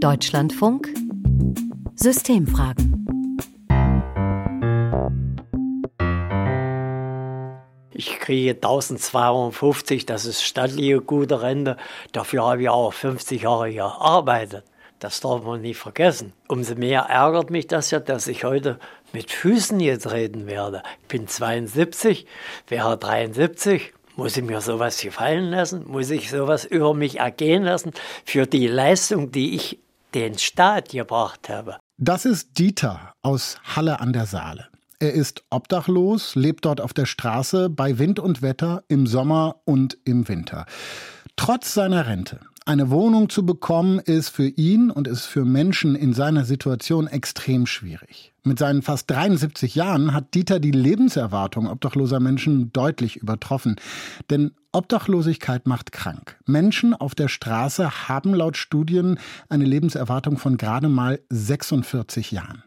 Deutschlandfunk Systemfragen Ich kriege 1250, das ist stattliche gute Rente. Dafür habe ich auch 50 Jahre gearbeitet. Das darf man nie vergessen. Umso mehr ärgert mich das ja, dass ich heute mit Füßen getreten werde. Ich bin 72, wäre 73. Muss ich mir sowas gefallen lassen? Muss ich sowas über mich ergehen lassen für die Leistung, die ich den Staat gebracht habe? Das ist Dieter aus Halle an der Saale. Er ist obdachlos, lebt dort auf der Straße bei Wind und Wetter im Sommer und im Winter. Trotz seiner Rente eine Wohnung zu bekommen, ist für ihn und ist für Menschen in seiner Situation extrem schwierig. Mit seinen fast 73 Jahren hat Dieter die Lebenserwartung obdachloser Menschen deutlich übertroffen. Denn Obdachlosigkeit macht krank. Menschen auf der Straße haben laut Studien eine Lebenserwartung von gerade mal 46 Jahren.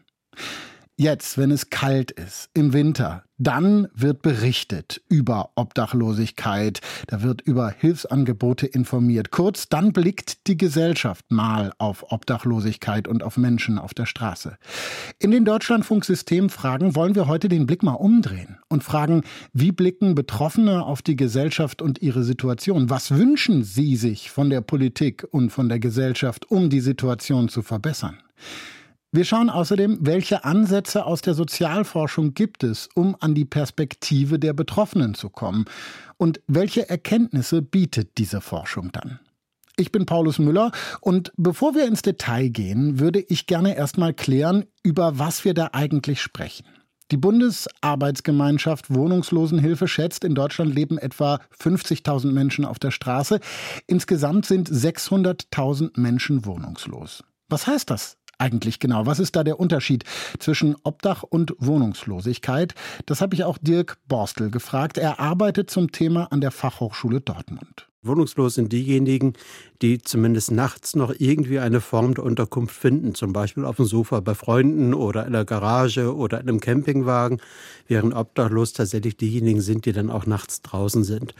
Jetzt, wenn es kalt ist, im Winter, dann wird berichtet über Obdachlosigkeit, da wird über Hilfsangebote informiert. Kurz, dann blickt die Gesellschaft mal auf Obdachlosigkeit und auf Menschen auf der Straße. In den Deutschlandfunksystemfragen wollen wir heute den Blick mal umdrehen und fragen, wie blicken Betroffene auf die Gesellschaft und ihre Situation? Was wünschen sie sich von der Politik und von der Gesellschaft, um die Situation zu verbessern? Wir schauen außerdem, welche Ansätze aus der Sozialforschung gibt es, um an die Perspektive der Betroffenen zu kommen und welche Erkenntnisse bietet diese Forschung dann. Ich bin Paulus Müller und bevor wir ins Detail gehen, würde ich gerne erstmal klären, über was wir da eigentlich sprechen. Die Bundesarbeitsgemeinschaft Wohnungslosenhilfe schätzt, in Deutschland leben etwa 50.000 Menschen auf der Straße. Insgesamt sind 600.000 Menschen wohnungslos. Was heißt das eigentlich genau? Was ist da der Unterschied zwischen Obdach und Wohnungslosigkeit? Das habe ich auch Dirk Borstel gefragt. Er arbeitet zum Thema an der Fachhochschule Dortmund. Wohnungslos sind diejenigen, die zumindest nachts noch irgendwie eine Form der Unterkunft finden, zum Beispiel auf dem Sofa bei Freunden oder in der Garage oder in einem Campingwagen, während obdachlos tatsächlich diejenigen sind, die dann auch nachts draußen sind.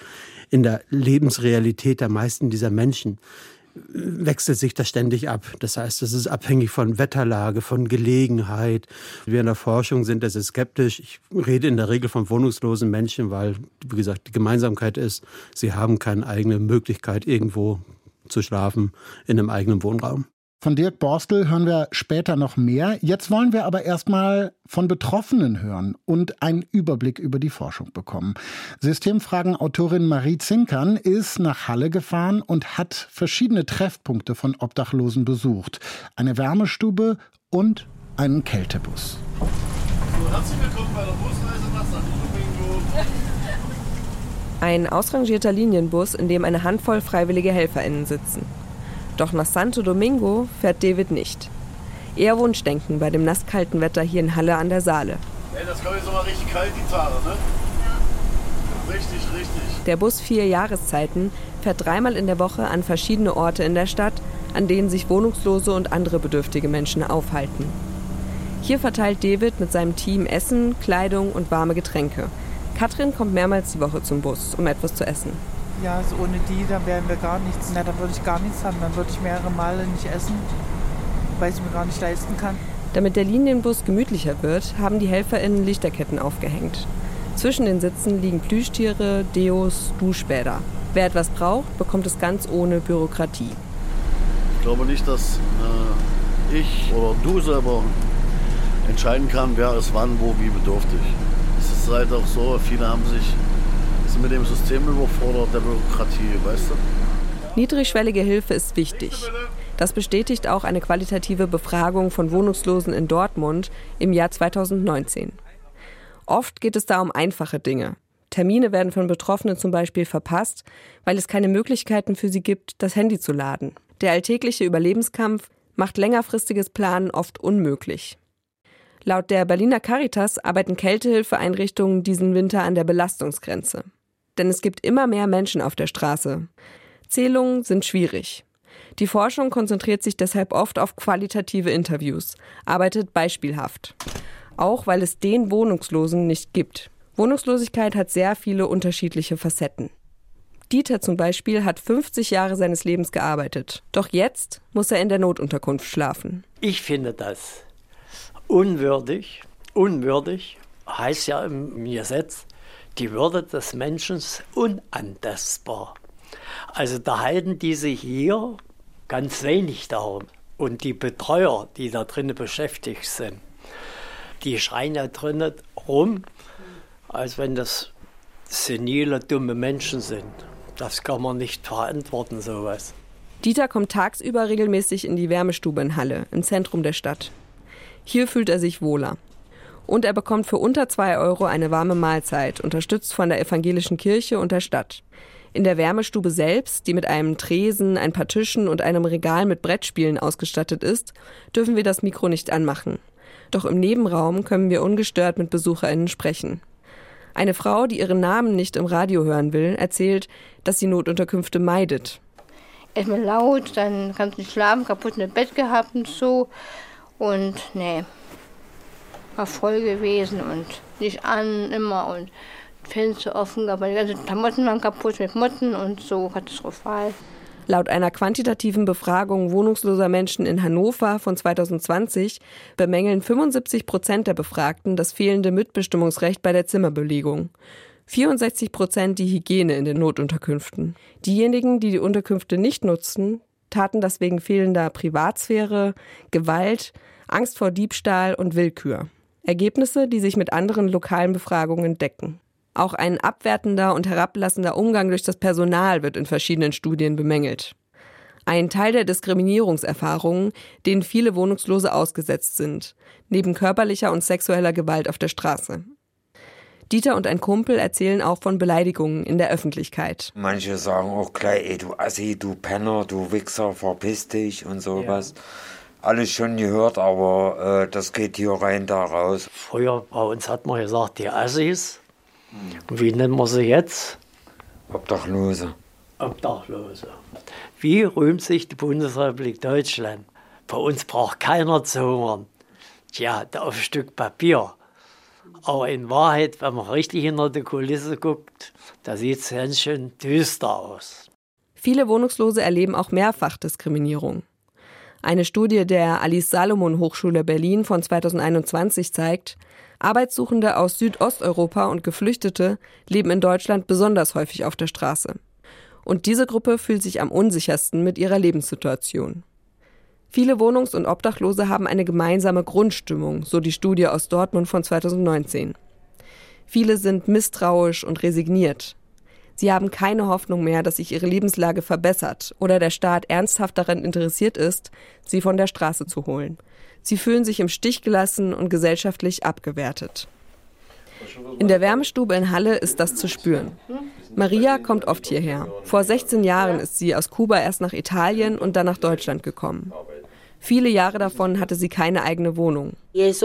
In der Lebensrealität der meisten dieser Menschen wechselt sich das ständig ab. Das heißt, es ist abhängig von Wetterlage, von Gelegenheit. Wir in der Forschung sind das skeptisch. Ich rede in der Regel von wohnungslosen Menschen, weil, wie gesagt, die Gemeinsamkeit ist, sie haben keine eigene Möglichkeit, irgendwo zu schlafen in einem eigenen Wohnraum. Von Dirk Borstel hören wir später noch mehr. Jetzt wollen wir aber erstmal von Betroffenen hören und einen Überblick über die Forschung bekommen. Systemfragen-Autorin Marie Zinkern ist nach Halle gefahren und hat verschiedene Treffpunkte von Obdachlosen besucht. Eine Wärmestube und einen Kältebus. So, herzlich willkommen bei der Busreise nach Ein ausrangierter Linienbus, in dem eine Handvoll freiwillige HelferInnen sitzen. Doch nach Santo Domingo fährt David nicht. Eher Wunschdenken bei dem nasskalten Wetter hier in Halle an der Saale. Ey, das kommt jetzt aber richtig kalt, die Tage, ne? Ja. Richtig, richtig. Der Bus vier Jahreszeiten fährt dreimal in der Woche an verschiedene Orte in der Stadt, an denen sich wohnungslose und andere bedürftige Menschen aufhalten. Hier verteilt David mit seinem Team Essen, Kleidung und warme Getränke. Katrin kommt mehrmals die Woche zum Bus, um etwas zu essen. Ja, also ohne die, dann wären wir gar nichts. Na, dann würde ich gar nichts haben. Dann würde ich mehrere Male nicht essen, weil ich es mir gar nicht leisten kann. Damit der Linienbus gemütlicher wird, haben die HelferInnen Lichterketten aufgehängt. Zwischen den Sitzen liegen Plüschtiere, Deos, Duschbäder. Wer etwas braucht, bekommt es ganz ohne Bürokratie. Ich glaube nicht, dass äh, ich oder du selber entscheiden kann, wer ist wann, wo, wie bedürftig. Es ist halt auch so, viele haben sich sind mit dem System überfordert, der Bürokratie, weißt du? Niedrigschwellige Hilfe ist wichtig. Das bestätigt auch eine qualitative Befragung von Wohnungslosen in Dortmund im Jahr 2019. Oft geht es da um einfache Dinge. Termine werden von Betroffenen zum Beispiel verpasst, weil es keine Möglichkeiten für sie gibt, das Handy zu laden. Der alltägliche Überlebenskampf macht längerfristiges Planen oft unmöglich. Laut der Berliner Caritas arbeiten Kältehilfeeinrichtungen diesen Winter an der Belastungsgrenze denn es gibt immer mehr Menschen auf der Straße. Zählungen sind schwierig. Die Forschung konzentriert sich deshalb oft auf qualitative Interviews, arbeitet beispielhaft. Auch weil es den Wohnungslosen nicht gibt. Wohnungslosigkeit hat sehr viele unterschiedliche Facetten. Dieter zum Beispiel hat 50 Jahre seines Lebens gearbeitet. Doch jetzt muss er in der Notunterkunft schlafen. Ich finde das unwürdig. Unwürdig heißt ja im Gesetz, die Würde des Menschen unantastbar. Also da halten die sich hier ganz wenig darum. Und die Betreuer, die da drinnen beschäftigt sind, die schreien da drinnen rum, als wenn das senile, dumme Menschen sind. Das kann man nicht verantworten, sowas. Dieter kommt tagsüber regelmäßig in die Wärmestube in Halle, im Zentrum der Stadt. Hier fühlt er sich wohler. Und er bekommt für unter zwei Euro eine warme Mahlzeit, unterstützt von der evangelischen Kirche und der Stadt. In der Wärmestube selbst, die mit einem Tresen, ein paar Tischen und einem Regal mit Brettspielen ausgestattet ist, dürfen wir das Mikro nicht anmachen. Doch im Nebenraum können wir ungestört mit BesucherInnen sprechen. Eine Frau, die ihren Namen nicht im Radio hören will, erzählt, dass sie Notunterkünfte meidet. Erstmal laut, dann kannst du nicht schlafen, kaputt im Bett gehabt und so. Und nee, war voll gewesen und nicht an immer und Fenster offen, aber die ganzen Klamotten waren kaputt mit Motten und so katastrophal. Laut einer quantitativen Befragung wohnungsloser Menschen in Hannover von 2020 bemängeln 75 Prozent der Befragten das fehlende Mitbestimmungsrecht bei der Zimmerbelegung. 64 Prozent die Hygiene in den Notunterkünften. Diejenigen, die die Unterkünfte nicht nutzten, taten das wegen fehlender Privatsphäre, Gewalt, Angst vor Diebstahl und Willkür. Ergebnisse, die sich mit anderen lokalen Befragungen decken. Auch ein abwertender und herablassender Umgang durch das Personal wird in verschiedenen Studien bemängelt. Ein Teil der Diskriminierungserfahrungen, denen viele Wohnungslose ausgesetzt sind, neben körperlicher und sexueller Gewalt auf der Straße. Dieter und ein Kumpel erzählen auch von Beleidigungen in der Öffentlichkeit. Manche sagen auch gleich, ey, du Assi, du Penner, du Wichser, verpiss dich und sowas. Ja. Alles schon gehört, aber äh, das geht hier rein, da raus. Früher bei uns hat man gesagt, die Assis, wie nennen wir sie jetzt? Obdachlose. Obdachlose. Wie rühmt sich die Bundesrepublik Deutschland? Bei uns braucht keiner zu hungern. Tja, auf ein Stück Papier. Aber in Wahrheit, wenn man richtig hinter die Kulisse guckt, da sieht es ganz schön düster aus. Viele Wohnungslose erleben auch mehrfach Diskriminierung. Eine Studie der Alice Salomon Hochschule Berlin von 2021 zeigt, Arbeitssuchende aus Südosteuropa und Geflüchtete leben in Deutschland besonders häufig auf der Straße. Und diese Gruppe fühlt sich am unsichersten mit ihrer Lebenssituation. Viele Wohnungs- und Obdachlose haben eine gemeinsame Grundstimmung, so die Studie aus Dortmund von 2019. Viele sind misstrauisch und resigniert. Sie haben keine Hoffnung mehr, dass sich ihre Lebenslage verbessert oder der Staat ernsthaft daran interessiert ist, sie von der Straße zu holen. Sie fühlen sich im Stich gelassen und gesellschaftlich abgewertet. In der Wärmestube in Halle ist das zu spüren. Maria kommt oft hierher. Vor 16 Jahren ist sie aus Kuba erst nach Italien und dann nach Deutschland gekommen. Viele Jahre davon hatte sie keine eigene Wohnung. Das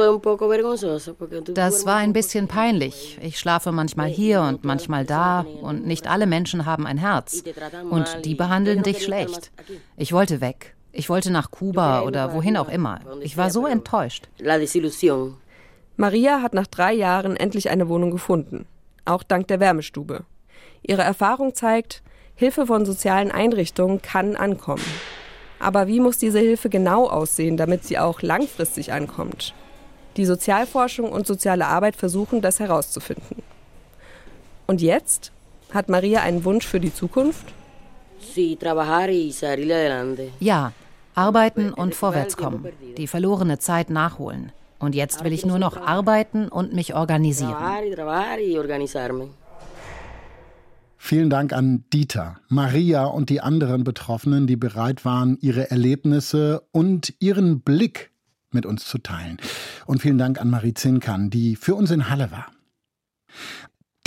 war ein bisschen peinlich. Ich schlafe manchmal hier und manchmal da und nicht alle Menschen haben ein Herz. Und die behandeln dich schlecht. Ich wollte weg. Ich wollte nach Kuba oder wohin auch immer. Ich war so enttäuscht. Maria hat nach drei Jahren endlich eine Wohnung gefunden. Auch dank der Wärmestube. Ihre Erfahrung zeigt, Hilfe von sozialen Einrichtungen kann ankommen. Aber wie muss diese Hilfe genau aussehen, damit sie auch langfristig ankommt? Die Sozialforschung und soziale Arbeit versuchen, das herauszufinden. Und jetzt? Hat Maria einen Wunsch für die Zukunft? Ja, arbeiten und vorwärtskommen, die verlorene Zeit nachholen. Und jetzt will ich nur noch arbeiten und mich organisieren. Vielen Dank an Dieter, Maria und die anderen Betroffenen, die bereit waren, ihre Erlebnisse und ihren Blick mit uns zu teilen. Und vielen Dank an Marie Zinkan, die für uns in Halle war.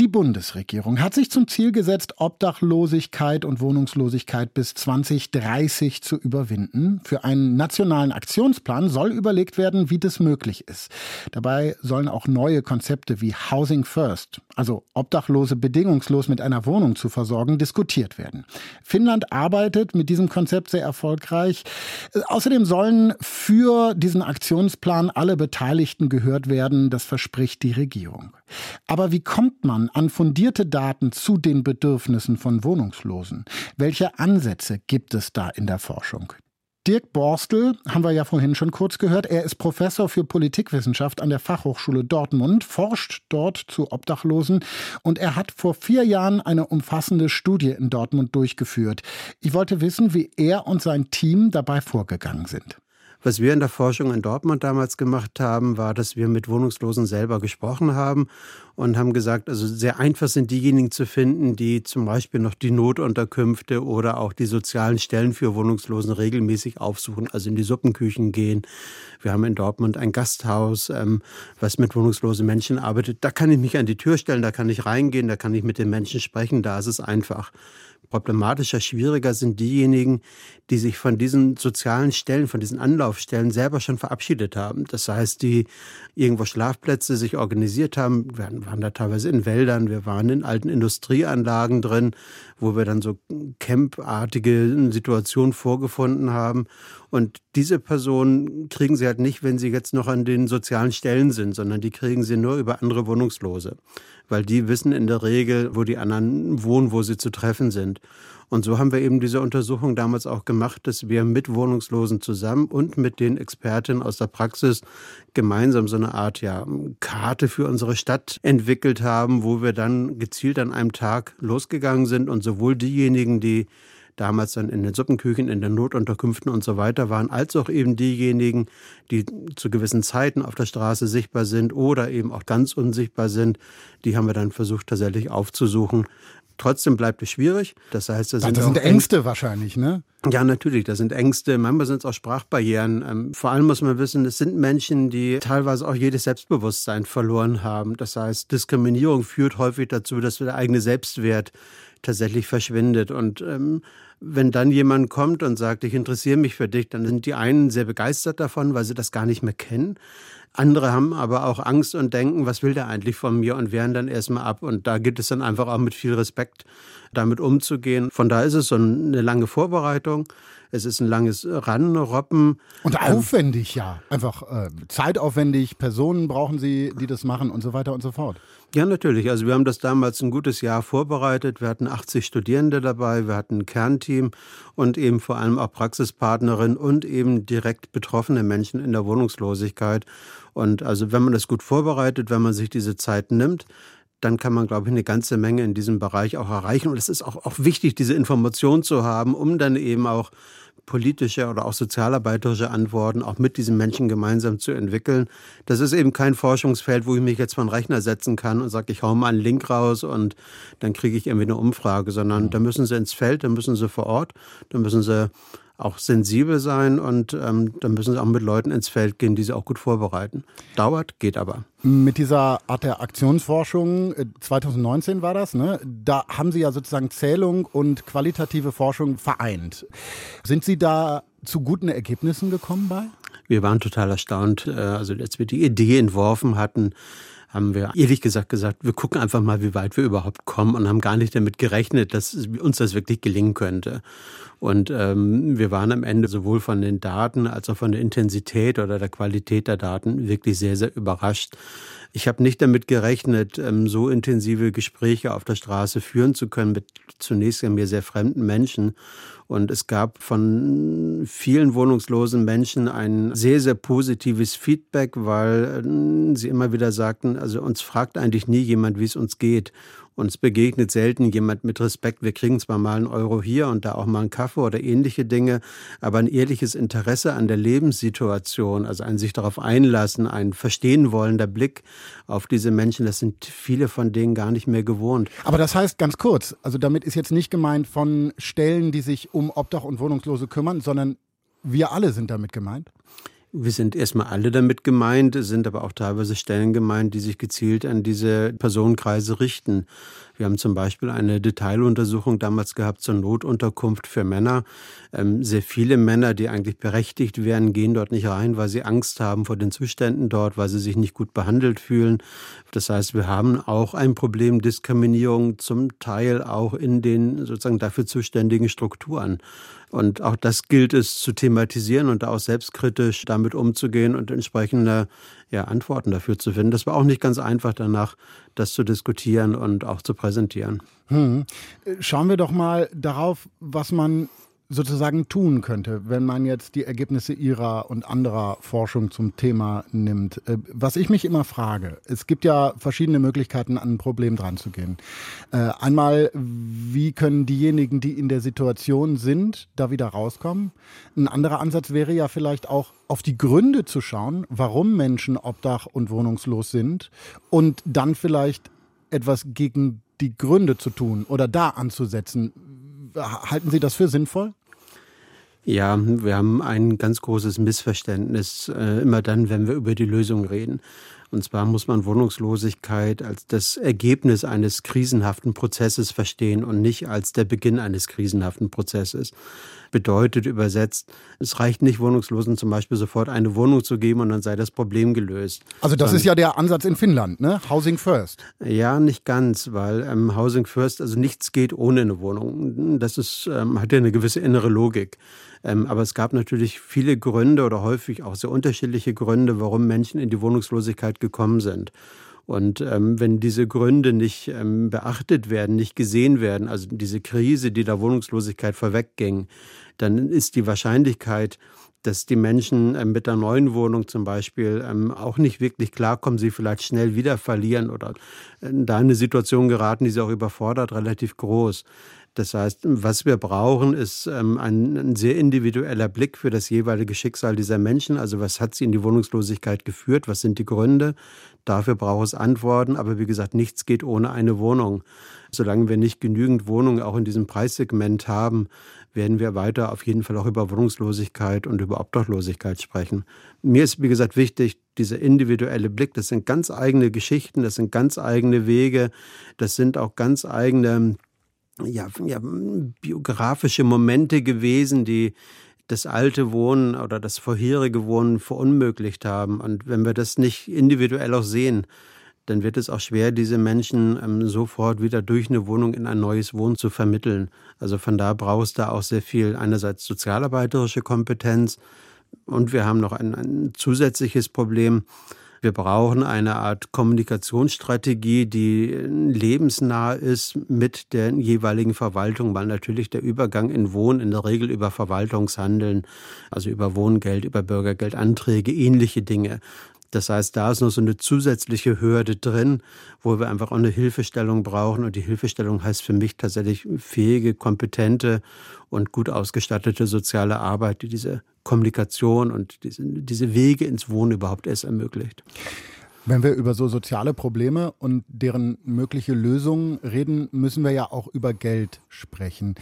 Die Bundesregierung hat sich zum Ziel gesetzt, Obdachlosigkeit und Wohnungslosigkeit bis 2030 zu überwinden. Für einen nationalen Aktionsplan soll überlegt werden, wie das möglich ist. Dabei sollen auch neue Konzepte wie Housing First, also Obdachlose bedingungslos mit einer Wohnung zu versorgen, diskutiert werden. Finnland arbeitet mit diesem Konzept sehr erfolgreich. Außerdem sollen für diesen Aktionsplan alle Beteiligten gehört werden. Das verspricht die Regierung. Aber wie kommt man an fundierte Daten zu den Bedürfnissen von Wohnungslosen? Welche Ansätze gibt es da in der Forschung? Dirk Borstel haben wir ja vorhin schon kurz gehört. Er ist Professor für Politikwissenschaft an der Fachhochschule Dortmund, forscht dort zu Obdachlosen und er hat vor vier Jahren eine umfassende Studie in Dortmund durchgeführt. Ich wollte wissen, wie er und sein Team dabei vorgegangen sind. Was wir in der Forschung in Dortmund damals gemacht haben, war, dass wir mit Wohnungslosen selber gesprochen haben und haben gesagt, also sehr einfach sind diejenigen zu finden, die zum Beispiel noch die Notunterkünfte oder auch die sozialen Stellen für Wohnungslosen regelmäßig aufsuchen, also in die Suppenküchen gehen. Wir haben in Dortmund ein Gasthaus, ähm, was mit wohnungslosen Menschen arbeitet. Da kann ich mich an die Tür stellen, da kann ich reingehen, da kann ich mit den Menschen sprechen, da ist es einfach problematischer, schwieriger sind diejenigen, die sich von diesen sozialen Stellen, von diesen Anlaufstellen selber schon verabschiedet haben. Das heißt, die irgendwo Schlafplätze sich organisiert haben. Wir waren da teilweise in Wäldern, wir waren in alten Industrieanlagen drin, wo wir dann so campartige Situationen vorgefunden haben. Und diese Personen kriegen sie halt nicht, wenn sie jetzt noch an den sozialen Stellen sind, sondern die kriegen sie nur über andere Wohnungslose weil die wissen in der Regel, wo die anderen wohnen, wo sie zu treffen sind. Und so haben wir eben diese Untersuchung damals auch gemacht, dass wir mit Wohnungslosen zusammen und mit den Expertinnen aus der Praxis gemeinsam so eine Art ja, Karte für unsere Stadt entwickelt haben, wo wir dann gezielt an einem Tag losgegangen sind und sowohl diejenigen, die damals dann in den Suppenküchen, in den Notunterkünften und so weiter waren, als auch eben diejenigen, die zu gewissen Zeiten auf der Straße sichtbar sind oder eben auch ganz unsichtbar sind, die haben wir dann versucht tatsächlich aufzusuchen. Trotzdem bleibt es schwierig. Das heißt, das sind, das sind Ängste Ängste wahrscheinlich, ne? Ja, natürlich. Das sind Ängste. Manchmal sind es auch Sprachbarrieren. Ähm, vor allem muss man wissen, es sind Menschen, die teilweise auch jedes Selbstbewusstsein verloren haben. Das heißt, Diskriminierung führt häufig dazu, dass der eigene Selbstwert tatsächlich verschwindet. Und ähm, wenn dann jemand kommt und sagt, ich interessiere mich für dich, dann sind die einen sehr begeistert davon, weil sie das gar nicht mehr kennen. Andere haben aber auch Angst und denken, was will der eigentlich von mir und wehren dann erstmal ab. Und da geht es dann einfach auch mit viel Respekt damit umzugehen. Von da ist es so eine lange Vorbereitung. Es ist ein langes Ranrobben. Und ähm, aufwendig, ja. Einfach äh, zeitaufwendig. Personen brauchen Sie, die das machen und so weiter und so fort. Ja, natürlich. Also wir haben das damals ein gutes Jahr vorbereitet. Wir hatten 80 Studierende dabei, wir hatten ein Kernteam und eben vor allem auch Praxispartnerinnen und eben direkt betroffene Menschen in der Wohnungslosigkeit. Und also wenn man das gut vorbereitet, wenn man sich diese Zeit nimmt, dann kann man, glaube ich, eine ganze Menge in diesem Bereich auch erreichen. Und es ist auch, auch wichtig, diese Information zu haben, um dann eben auch politische oder auch sozialarbeiterische Antworten auch mit diesen Menschen gemeinsam zu entwickeln. Das ist eben kein Forschungsfeld, wo ich mich jetzt einen Rechner setzen kann und sage, ich hau mal einen Link raus und dann kriege ich irgendwie eine Umfrage, sondern da müssen sie ins Feld, da müssen sie vor Ort, da müssen sie auch sensibel sein und ähm, dann müssen sie auch mit Leuten ins Feld gehen, die sie auch gut vorbereiten. Dauert, geht aber. Mit dieser Art der Aktionsforschung, 2019 äh, war das, ne? da haben Sie ja sozusagen Zählung und qualitative Forschung vereint. Sind Sie da zu guten Ergebnissen gekommen bei? Wir waren total erstaunt, äh, also als wir die Idee entworfen hatten, haben wir ehrlich gesagt gesagt, wir gucken einfach mal, wie weit wir überhaupt kommen und haben gar nicht damit gerechnet, dass uns das wirklich gelingen könnte. Und ähm, wir waren am Ende sowohl von den Daten als auch von der Intensität oder der Qualität der Daten wirklich sehr, sehr überrascht. Ich habe nicht damit gerechnet, ähm, so intensive Gespräche auf der Straße führen zu können mit zunächst mir sehr fremden Menschen. Und es gab von vielen wohnungslosen Menschen ein sehr, sehr positives Feedback, weil äh, sie immer wieder sagten, also uns fragt eigentlich nie jemand, wie es uns geht. Uns begegnet selten jemand mit Respekt. Wir kriegen zwar mal einen Euro hier und da auch mal einen Kaffee oder ähnliche Dinge, aber ein ehrliches Interesse an der Lebenssituation, also ein sich darauf einlassen, ein verstehen wollender Blick auf diese Menschen, das sind viele von denen gar nicht mehr gewohnt. Aber das heißt ganz kurz, also damit ist jetzt nicht gemeint von Stellen, die sich um Obdach und Wohnungslose kümmern, sondern wir alle sind damit gemeint? Wir sind erstmal alle damit gemeint, sind aber auch teilweise Stellen gemeint, die sich gezielt an diese Personenkreise richten. Wir haben zum Beispiel eine Detailuntersuchung damals gehabt zur Notunterkunft für Männer. Ähm, sehr viele Männer, die eigentlich berechtigt wären, gehen dort nicht rein, weil sie Angst haben vor den Zuständen dort, weil sie sich nicht gut behandelt fühlen. Das heißt, wir haben auch ein Problem Diskriminierung zum Teil auch in den sozusagen dafür zuständigen Strukturen. Und auch das gilt es zu thematisieren und auch selbstkritisch damit umzugehen und entsprechende ja, Antworten dafür zu finden. Das war auch nicht ganz einfach danach, das zu diskutieren und auch zu präsentieren. Hm. Schauen wir doch mal darauf, was man sozusagen tun könnte, wenn man jetzt die Ergebnisse Ihrer und anderer Forschung zum Thema nimmt. Äh, was ich mich immer frage, es gibt ja verschiedene Möglichkeiten, an ein Problem dran zu gehen. Äh, einmal, wie können diejenigen, die in der Situation sind, da wieder rauskommen? Ein anderer Ansatz wäre ja vielleicht auch, auf die Gründe zu schauen, warum Menschen obdach und wohnungslos sind und dann vielleicht etwas gegen die Gründe zu tun oder da anzusetzen. Halten Sie das für sinnvoll? Ja, wir haben ein ganz großes Missverständnis äh, immer dann, wenn wir über die Lösung reden. Und zwar muss man Wohnungslosigkeit als das Ergebnis eines krisenhaften Prozesses verstehen und nicht als der Beginn eines krisenhaften Prozesses. Bedeutet übersetzt, es reicht nicht Wohnungslosen zum Beispiel sofort eine Wohnung zu geben und dann sei das Problem gelöst. Also das ist ja der Ansatz in Finnland, ne? Housing First. Ja, nicht ganz, weil ähm, Housing First, also nichts geht ohne eine Wohnung. Das ist, ähm, hat ja eine gewisse innere Logik. Ähm, aber es gab natürlich viele Gründe oder häufig auch sehr unterschiedliche Gründe, warum Menschen in die Wohnungslosigkeit gekommen sind. Und ähm, wenn diese Gründe nicht ähm, beachtet werden, nicht gesehen werden, also diese Krise, die der Wohnungslosigkeit vorwegging, dann ist die Wahrscheinlichkeit, dass die Menschen ähm, mit der neuen Wohnung zum Beispiel ähm, auch nicht wirklich klarkommen, sie vielleicht schnell wieder verlieren oder äh, da in eine Situation geraten, die sie auch überfordert, relativ groß. Das heißt, was wir brauchen, ist ähm, ein, sehr individueller Blick für das jeweilige Schicksal dieser Menschen. Also was hat sie in die Wohnungslosigkeit geführt? Was sind die Gründe? Dafür braucht es Antworten. Aber wie gesagt, nichts geht ohne eine Wohnung. Solange wir nicht genügend Wohnungen auch in diesem Preissegment haben, werden wir weiter auf jeden Fall auch über Wohnungslosigkeit und über Obdachlosigkeit sprechen. Mir ist, wie gesagt, wichtig, dieser individuelle Blick. Das sind ganz eigene Geschichten, das sind ganz eigene Wege, das sind auch ganz eigene ja, ja, biografische Momente gewesen, die das alte Wohnen oder das vorherige Wohnen verunmöglicht haben. Und wenn wir das nicht individuell auch sehen, dann wird es auch schwer, diese Menschen ähm, sofort wieder durch eine Wohnung in ein neues Wohnen zu vermitteln. Also von da brauchst du auch sehr viel einerseits sozialarbeiterische Kompetenz und wir haben noch ein, ein zusätzliches Problem. Wir brauchen eine Art Kommunikationsstrategie, die lebensnah ist mit der jeweiligen Verwaltung, weil natürlich der Übergang in Wohnen in der Regel über Verwaltungshandeln, also über Wohngeld, über Bürgergeldanträge, ähnliche Dinge. Das heißt, da ist noch so eine zusätzliche Hürde drin, wo wir einfach auch eine Hilfestellung brauchen. Und die Hilfestellung heißt für mich tatsächlich fähige, kompetente und gut ausgestattete soziale Arbeit, die diese Kommunikation und diese, diese Wege ins Wohnen überhaupt erst ermöglicht. Wenn wir über so soziale Probleme und deren mögliche Lösungen reden, müssen wir ja auch über Geld sprechen.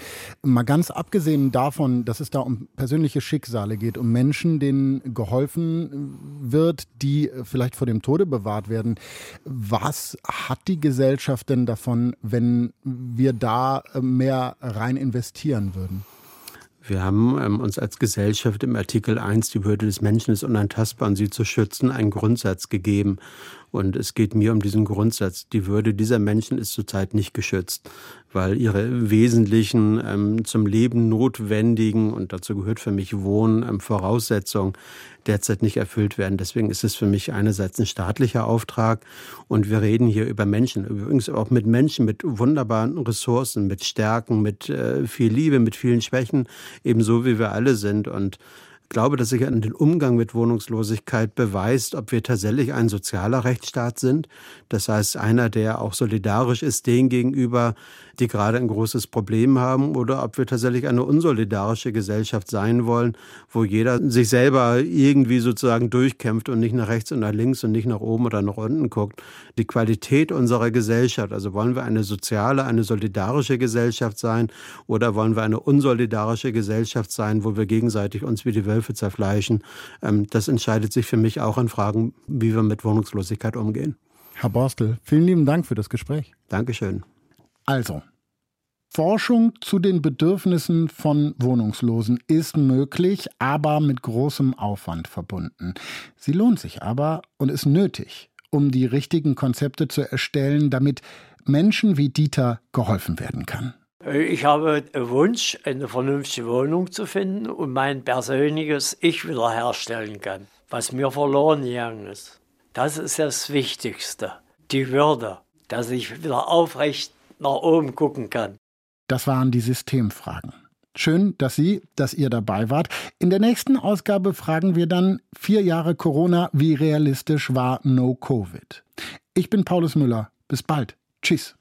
Mal ganz abgesehen davon, dass es da um persönliche Schicksale geht, um Menschen, denen geholfen wird, die vielleicht vor dem Tode bewahrt werden. Was hat die Gesellschaft denn davon, wenn wir da mehr rein investieren würden? Wir haben ähm, uns als Gesellschaft im Artikel 1, die Würde des Menschen ist unantastbar und sie zu schützen, einen Grundsatz gegeben. Und es geht mir um diesen Grundsatz. Die Würde dieser Menschen ist zurzeit nicht geschützt, weil ihre wesentlichen, ähm, zum Leben notwendigen, und dazu gehört für mich Wohnen, ähm, Voraussetzungen derzeit nicht erfüllt werden. Deswegen ist es für mich einerseits ein staatlicher Auftrag und wir reden hier über Menschen, übrigens auch mit Menschen mit wunderbaren Ressourcen, mit Stärken, mit äh, viel Liebe, mit vielen Schwächen, ebenso wie wir alle sind. Und glaube, dass sich an den Umgang mit Wohnungslosigkeit beweist, ob wir tatsächlich ein sozialer Rechtsstaat sind. Das heißt, einer, der auch solidarisch ist denen gegenüber, die gerade ein großes Problem haben, oder ob wir tatsächlich eine unsolidarische Gesellschaft sein wollen, wo jeder sich selber irgendwie sozusagen durchkämpft und nicht nach rechts und nach links und nicht nach oben oder nach unten guckt. Die Qualität unserer Gesellschaft, also wollen wir eine soziale, eine solidarische Gesellschaft sein oder wollen wir eine unsolidarische Gesellschaft sein, wo wir gegenseitig uns wie die Wölfe zerfleischen? Ähm, das entscheidet sich für mich auch an Fragen, wie wir mit Wohnungslosigkeit umgehen. Herr Borstel, vielen lieben Dank für das Gespräch. Dankeschön. Also, Forschung zu den Bedürfnissen von Wohnungslosen ist möglich, aber mit großem Aufwand verbunden. Sie lohnt sich aber und ist nötig, um die richtigen Konzepte zu erstellen, damit Menschen wie Dieter geholfen werden kann. Ich habe einen Wunsch, eine vernünftige Wohnung zu finden und mein persönliches Ich wiederherstellen kann, was mir verloren gegangen ist. Das ist das Wichtigste. Die Würde, dass ich wieder aufrecht nach oben gucken kann. Das waren die Systemfragen. Schön, dass Sie, dass ihr dabei wart. In der nächsten Ausgabe fragen wir dann vier Jahre Corona, wie realistisch war No Covid? Ich bin Paulus Müller. Bis bald. Tschüss.